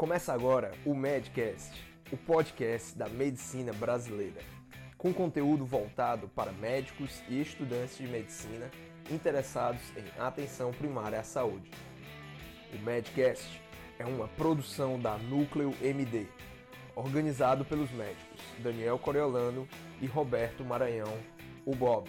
Começa agora o Medcast, o podcast da medicina brasileira, com conteúdo voltado para médicos e estudantes de medicina interessados em atenção primária à saúde. O Medcast é uma produção da Núcleo MD, organizado pelos médicos Daniel Coriolano e Roberto Maranhão, o Bob.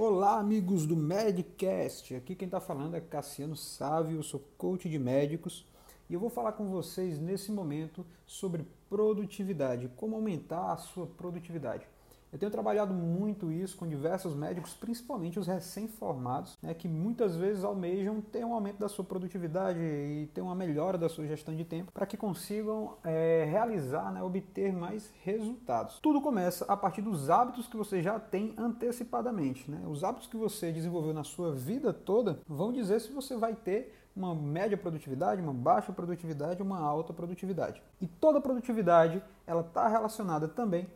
Olá, amigos do Medcast. Aqui quem está falando é Cassiano Sávio, eu sou coach de médicos e eu vou falar com vocês nesse momento sobre produtividade, como aumentar a sua produtividade. Eu tenho trabalhado muito isso com diversos médicos, principalmente os recém-formados, né, que muitas vezes almejam ter um aumento da sua produtividade e ter uma melhora da sua gestão de tempo para que consigam é, realizar, né, obter mais resultados. Tudo começa a partir dos hábitos que você já tem antecipadamente. Né? Os hábitos que você desenvolveu na sua vida toda vão dizer se você vai ter uma média produtividade, uma baixa produtividade, uma alta produtividade. E toda produtividade ela está relacionada também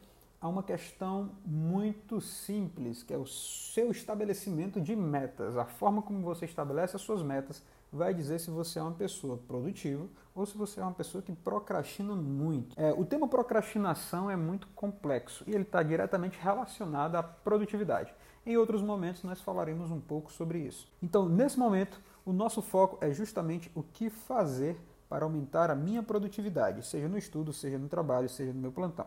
a uma questão muito simples, que é o seu estabelecimento de metas. A forma como você estabelece as suas metas vai dizer se você é uma pessoa produtiva ou se você é uma pessoa que procrastina muito. É, o tema procrastinação é muito complexo e ele está diretamente relacionado à produtividade. Em outros momentos nós falaremos um pouco sobre isso. Então, nesse momento, o nosso foco é justamente o que fazer para aumentar a minha produtividade, seja no estudo, seja no trabalho, seja no meu plantão.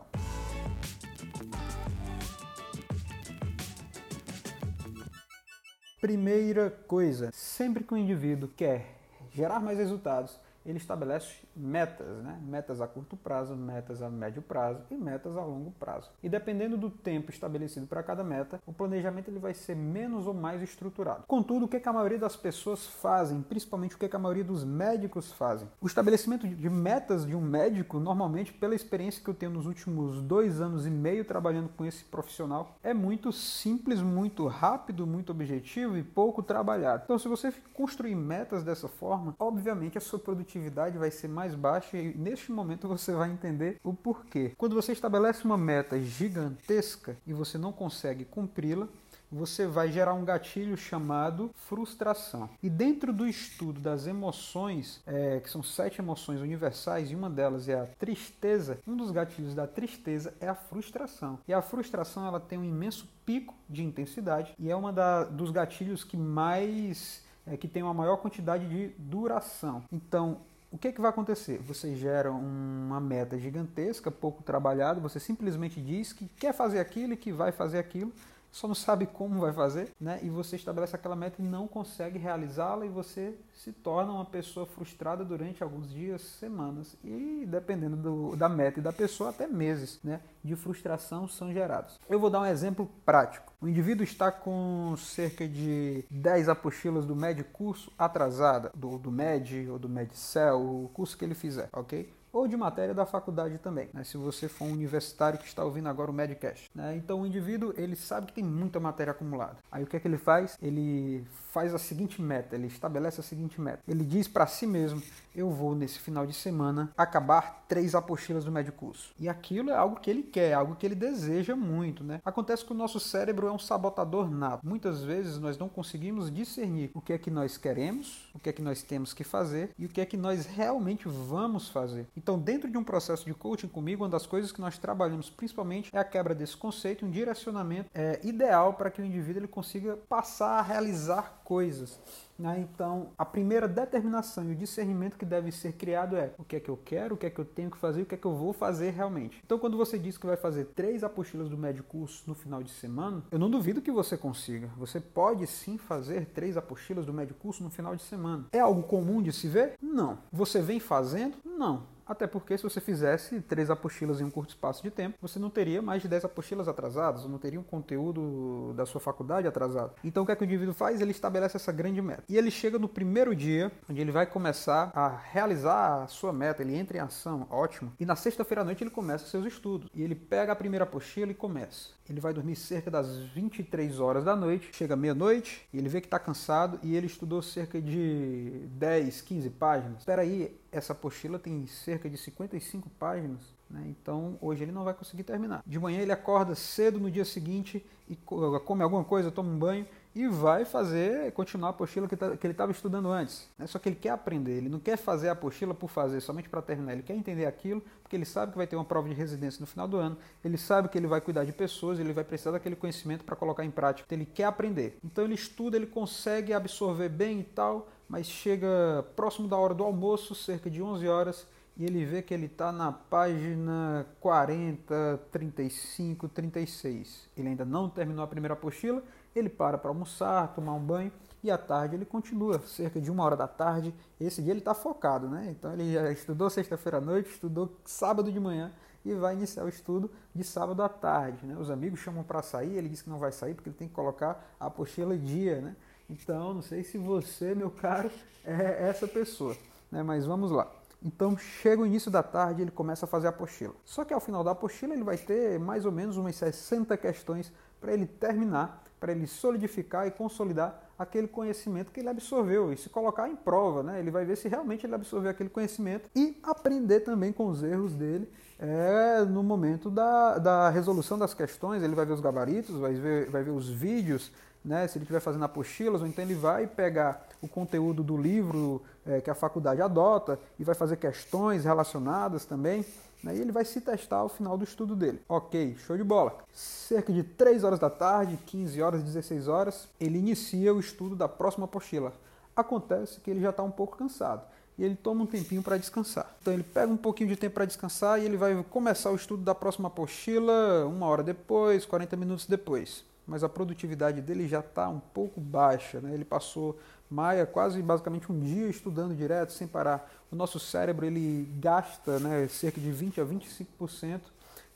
Primeira coisa, sempre que o indivíduo quer gerar mais resultados, ele estabelece metas, né? metas a curto prazo, metas a médio prazo e metas a longo prazo. E dependendo do tempo estabelecido para cada meta, o planejamento ele vai ser menos ou mais estruturado. Contudo, o que, que a maioria das pessoas fazem, principalmente o que, que a maioria dos médicos fazem? O estabelecimento de metas de um médico, normalmente, pela experiência que eu tenho nos últimos dois anos e meio trabalhando com esse profissional, é muito simples, muito rápido, muito objetivo e pouco trabalhado. Então, se você construir metas dessa forma, obviamente a sua produtividade vai ser mais baixa e neste momento você vai entender o porquê. Quando você estabelece uma meta gigantesca e você não consegue cumpri-la, você vai gerar um gatilho chamado frustração. E dentro do estudo das emoções, é, que são sete emoções universais, e uma delas é a tristeza, um dos gatilhos da tristeza é a frustração. E a frustração ela tem um imenso pico de intensidade e é uma dos gatilhos que mais é, que tem uma maior quantidade de duração. Então, o que, é que vai acontecer? Você gera uma meta gigantesca, pouco trabalhada, você simplesmente diz que quer fazer aquilo e que vai fazer aquilo, só não sabe como vai fazer, né? E você estabelece aquela meta e não consegue realizá-la e você se torna uma pessoa frustrada durante alguns dias, semanas e dependendo do, da meta e da pessoa até meses, né? De frustração são gerados. Eu vou dar um exemplo prático. O indivíduo está com cerca de 10 apostilas do médio curso atrasada, do, do MED ou do MEDCEL, o curso que ele fizer, ok? Ou de matéria da faculdade também, né? se você for um universitário que está ouvindo agora o Medcast. Né? Então o indivíduo ele sabe que tem muita matéria acumulada. Aí o que é que ele faz? Ele faz a seguinte meta, ele estabelece a seguinte meta. Ele diz para si mesmo: eu vou nesse final de semana acabar três apostilas do médio curso. E aquilo é algo que ele quer, algo que ele deseja muito, né? Acontece que o nosso cérebro é um sabotador nato. Muitas vezes nós não conseguimos discernir o que é que nós queremos, o que é que nós temos que fazer e o que é que nós realmente vamos fazer. Então, dentro de um processo de coaching comigo, uma das coisas que nós trabalhamos principalmente é a quebra desse conceito, um direcionamento é, ideal para que o indivíduo ele consiga passar a realizar coisas. Né? Então, a primeira determinação e o discernimento que deve ser criado é o que é que eu quero, o que é que eu tenho que fazer, o que é que eu vou fazer realmente. Então, quando você diz que vai fazer três apostilas do médio curso no final de semana, eu não duvido que você consiga. Você pode sim fazer três apostilas do médio curso no final de semana. É algo comum de se ver? Não. Você vem fazendo? Não. Até porque se você fizesse três apostilas em um curto espaço de tempo, você não teria mais de dez apostilas atrasadas, não teria um conteúdo da sua faculdade atrasado. Então o que, é que o indivíduo faz? Ele estabelece essa grande meta. E ele chega no primeiro dia, onde ele vai começar a realizar a sua meta, ele entra em ação, ótimo. E na sexta-feira à noite ele começa seus estudos. E ele pega a primeira apostila e começa. Ele vai dormir cerca das 23 horas da noite, chega meia-noite, e ele vê que está cansado e ele estudou cerca de 10, 15 páginas. Espera aí, essa apostila tem cerca de 55 páginas, né? então hoje ele não vai conseguir terminar. De manhã ele acorda cedo no dia seguinte e come alguma coisa, toma um banho e vai fazer, continuar a apostila que, tá, que ele estava estudando antes. Né? Só que ele quer aprender, ele não quer fazer a apostila por fazer, somente para terminar. Ele quer entender aquilo, porque ele sabe que vai ter uma prova de residência no final do ano, ele sabe que ele vai cuidar de pessoas, ele vai precisar daquele conhecimento para colocar em prática. Então, ele quer aprender. Então ele estuda, ele consegue absorver bem e tal, mas chega próximo da hora do almoço, cerca de 11 horas, e ele vê que ele está na página 40, 35, 36. Ele ainda não terminou a primeira apostila, ele para para almoçar, tomar um banho e à tarde ele continua, cerca de uma hora da tarde. Esse dia ele está focado, né? Então ele já estudou sexta-feira à noite, estudou sábado de manhã e vai iniciar o estudo de sábado à tarde. Né? Os amigos chamam para sair, ele diz que não vai sair porque ele tem que colocar a apostila dia, né? Então, não sei se você, meu caro, é essa pessoa, né? Mas vamos lá. Então chega o início da tarde ele começa a fazer a apostila. Só que ao final da apostila ele vai ter mais ou menos umas 60 questões para ele terminar, para ele solidificar e consolidar aquele conhecimento que ele absorveu e se colocar em prova, né? Ele vai ver se realmente ele absorveu aquele conhecimento e aprender também com os erros dele é, no momento da, da resolução das questões. Ele vai ver os gabaritos, vai ver, vai ver os vídeos né, se ele estiver fazendo apostilas, ou então ele vai pegar o conteúdo do livro é, que a faculdade adota e vai fazer questões relacionadas também, né, e ele vai se testar ao final do estudo dele. Ok, show de bola. Cerca de 3 horas da tarde, 15 horas, 16 horas, ele inicia o estudo da próxima apostila. Acontece que ele já está um pouco cansado e ele toma um tempinho para descansar. Então ele pega um pouquinho de tempo para descansar e ele vai começar o estudo da próxima apostila uma hora depois, 40 minutos depois mas a produtividade dele já está um pouco baixa. Né? Ele passou Maia quase basicamente um dia estudando direto, sem parar. O nosso cérebro ele gasta né, cerca de 20 a 25%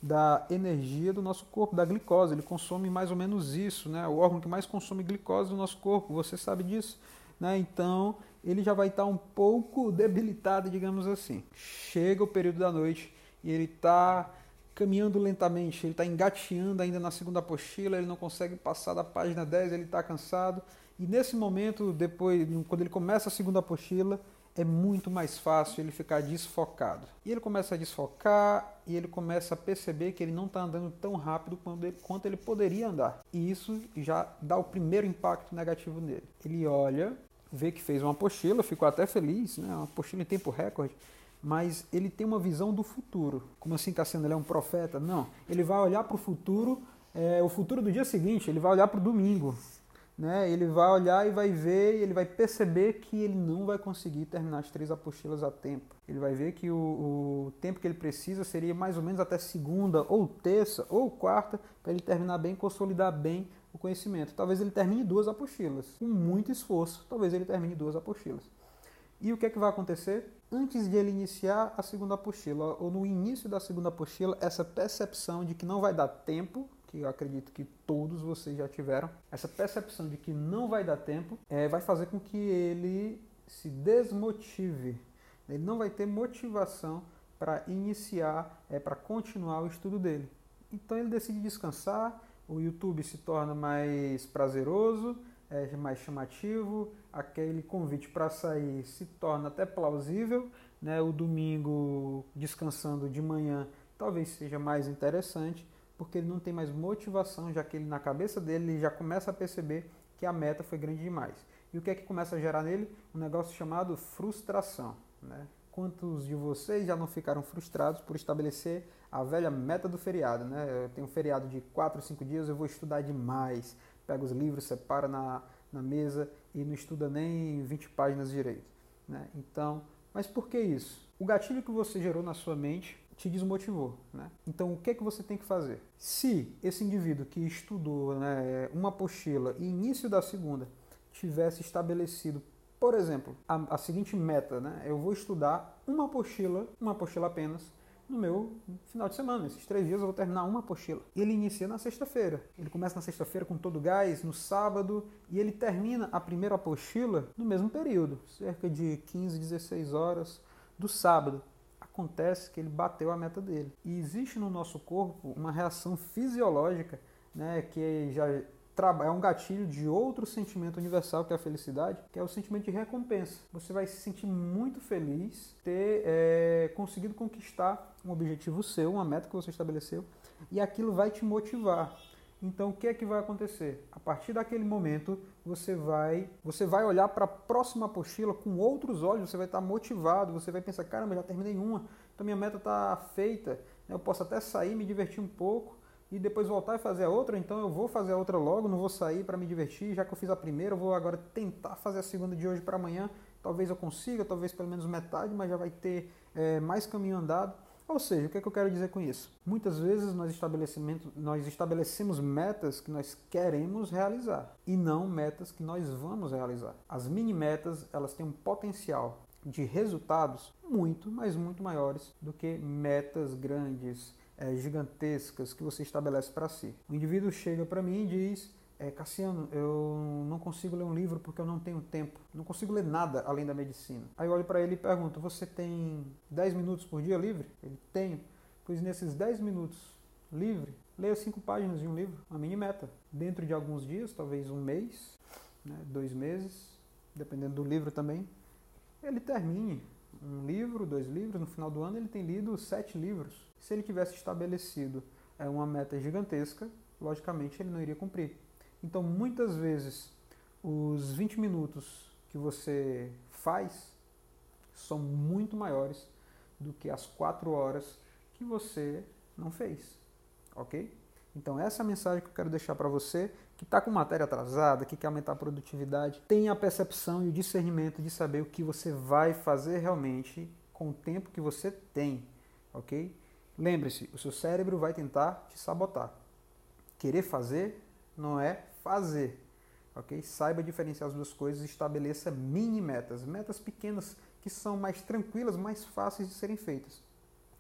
da energia do nosso corpo, da glicose. Ele consome mais ou menos isso, né? O órgão que mais consome glicose do nosso corpo, você sabe disso, né? Então, ele já vai estar um pouco debilitado, digamos assim. Chega o período da noite e ele está caminhando lentamente, ele está engateando ainda na segunda apostila, ele não consegue passar da página 10, ele está cansado. E nesse momento, depois, quando ele começa a segunda apostila, é muito mais fácil ele ficar desfocado. E ele começa a desfocar e ele começa a perceber que ele não está andando tão rápido quanto ele poderia andar. E isso já dá o primeiro impacto negativo nele. Ele olha, vê que fez uma apostila, ficou até feliz, né? uma apostila em tempo recorde mas ele tem uma visão do futuro. Como assim, Cassiano? Ele é um profeta? Não. Ele vai olhar para o futuro, é, o futuro do dia seguinte, ele vai olhar para o domingo. Né? Ele vai olhar e vai ver, e ele vai perceber que ele não vai conseguir terminar as três apostilas a tempo. Ele vai ver que o, o tempo que ele precisa seria mais ou menos até segunda, ou terça, ou quarta, para ele terminar bem, consolidar bem o conhecimento. Talvez ele termine duas apostilas. Com muito esforço, talvez ele termine duas apostilas. E o que é que vai acontecer? Antes de ele iniciar a segunda apostila, ou no início da segunda apostila, essa percepção de que não vai dar tempo, que eu acredito que todos vocês já tiveram, essa percepção de que não vai dar tempo, é, vai fazer com que ele se desmotive. Ele não vai ter motivação para iniciar, é, para continuar o estudo dele. Então ele decide descansar, o YouTube se torna mais prazeroso, é mais chamativo, aquele convite para sair se torna até plausível, né? o domingo descansando de manhã talvez seja mais interessante, porque ele não tem mais motivação, já que ele na cabeça dele ele já começa a perceber que a meta foi grande demais. E o que é que começa a gerar nele? Um negócio chamado frustração. Né? Quantos de vocês já não ficaram frustrados por estabelecer a velha meta do feriado? Né? Eu tenho um feriado de 4, 5 dias, eu vou estudar demais pega os livros, separa na, na mesa e não estuda nem 20 páginas direito. Né? Então, mas por que isso? O gatilho que você gerou na sua mente te desmotivou. Né? Então, o que é que você tem que fazer? Se esse indivíduo que estudou né, uma apostila e início da segunda tivesse estabelecido, por exemplo, a, a seguinte meta, né? eu vou estudar uma apostila, uma apostila apenas, no meu final de semana. Esses três dias eu vou terminar uma apostila. Ele inicia na sexta-feira. Ele começa na sexta-feira com todo o gás, no sábado, e ele termina a primeira apostila no mesmo período, cerca de 15, 16 horas do sábado. Acontece que ele bateu a meta dele. E existe no nosso corpo uma reação fisiológica, né, que já é um gatilho de outro sentimento universal que é a felicidade, que é o sentimento de recompensa. Você vai se sentir muito feliz ter é, conseguido conquistar um objetivo seu, uma meta que você estabeleceu, e aquilo vai te motivar. Então o que é que vai acontecer? A partir daquele momento você vai você vai olhar para a próxima apostila com outros olhos, você vai estar motivado, você vai pensar, caramba, já terminei uma, então minha meta está feita, né? eu posso até sair, me divertir um pouco e depois voltar e fazer a outra, então eu vou fazer a outra logo, não vou sair para me divertir, já que eu fiz a primeira, eu vou agora tentar fazer a segunda de hoje para amanhã, talvez eu consiga, talvez pelo menos metade, mas já vai ter é, mais caminho andado. Ou seja, o que, é que eu quero dizer com isso? Muitas vezes nós, nós estabelecemos metas que nós queremos realizar e não metas que nós vamos realizar. As mini metas elas têm um potencial de resultados muito, mas muito maiores do que metas grandes, é, gigantescas que você estabelece para si. O indivíduo chega para mim e diz: é, Cassiano, eu não consigo ler um livro porque eu não tenho tempo. Não consigo ler nada além da medicina. Aí eu olho para ele e pergunto: Você tem 10 minutos por dia livre? Ele tem. Pois nesses 10 minutos livre, leia cinco páginas de um livro, uma mini meta. Dentro de alguns dias, talvez um mês, né, dois meses, dependendo do livro também, ele termine um livro, dois livros. No final do ano, ele tem lido sete livros. Se ele tivesse estabelecido é, uma meta gigantesca, logicamente ele não iria cumprir. Então, muitas vezes, os 20 minutos que você faz são muito maiores do que as 4 horas que você não fez, ok? Então, essa é a mensagem que eu quero deixar para você que está com matéria atrasada, que quer aumentar a produtividade. Tenha a percepção e o discernimento de saber o que você vai fazer realmente com o tempo que você tem, ok? Lembre-se, o seu cérebro vai tentar te sabotar. Querer fazer não é fazer. ok? Saiba diferenciar as duas coisas e estabeleça mini metas, metas pequenas que são mais tranquilas, mais fáceis de serem feitas.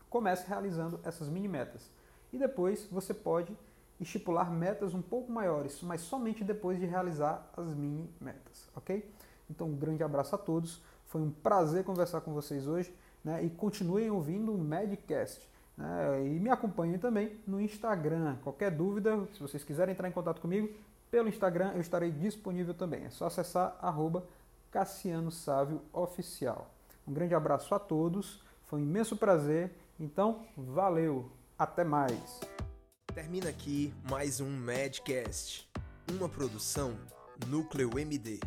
Comece realizando essas mini metas e depois você pode estipular metas um pouco maiores, mas somente depois de realizar as mini metas, ok? Então, um grande abraço a todos. Foi um prazer conversar com vocês hoje né? e continuem ouvindo o Medcast. Né? E me acompanhem também no Instagram. Qualquer dúvida, se vocês quiserem entrar em contato comigo, pelo Instagram eu estarei disponível também. É só acessar arroba Cassiano Sávio Oficial. Um grande abraço a todos, foi um imenso prazer. Então, valeu, até mais. Termina aqui mais um Madcast, uma produção Núcleo MD.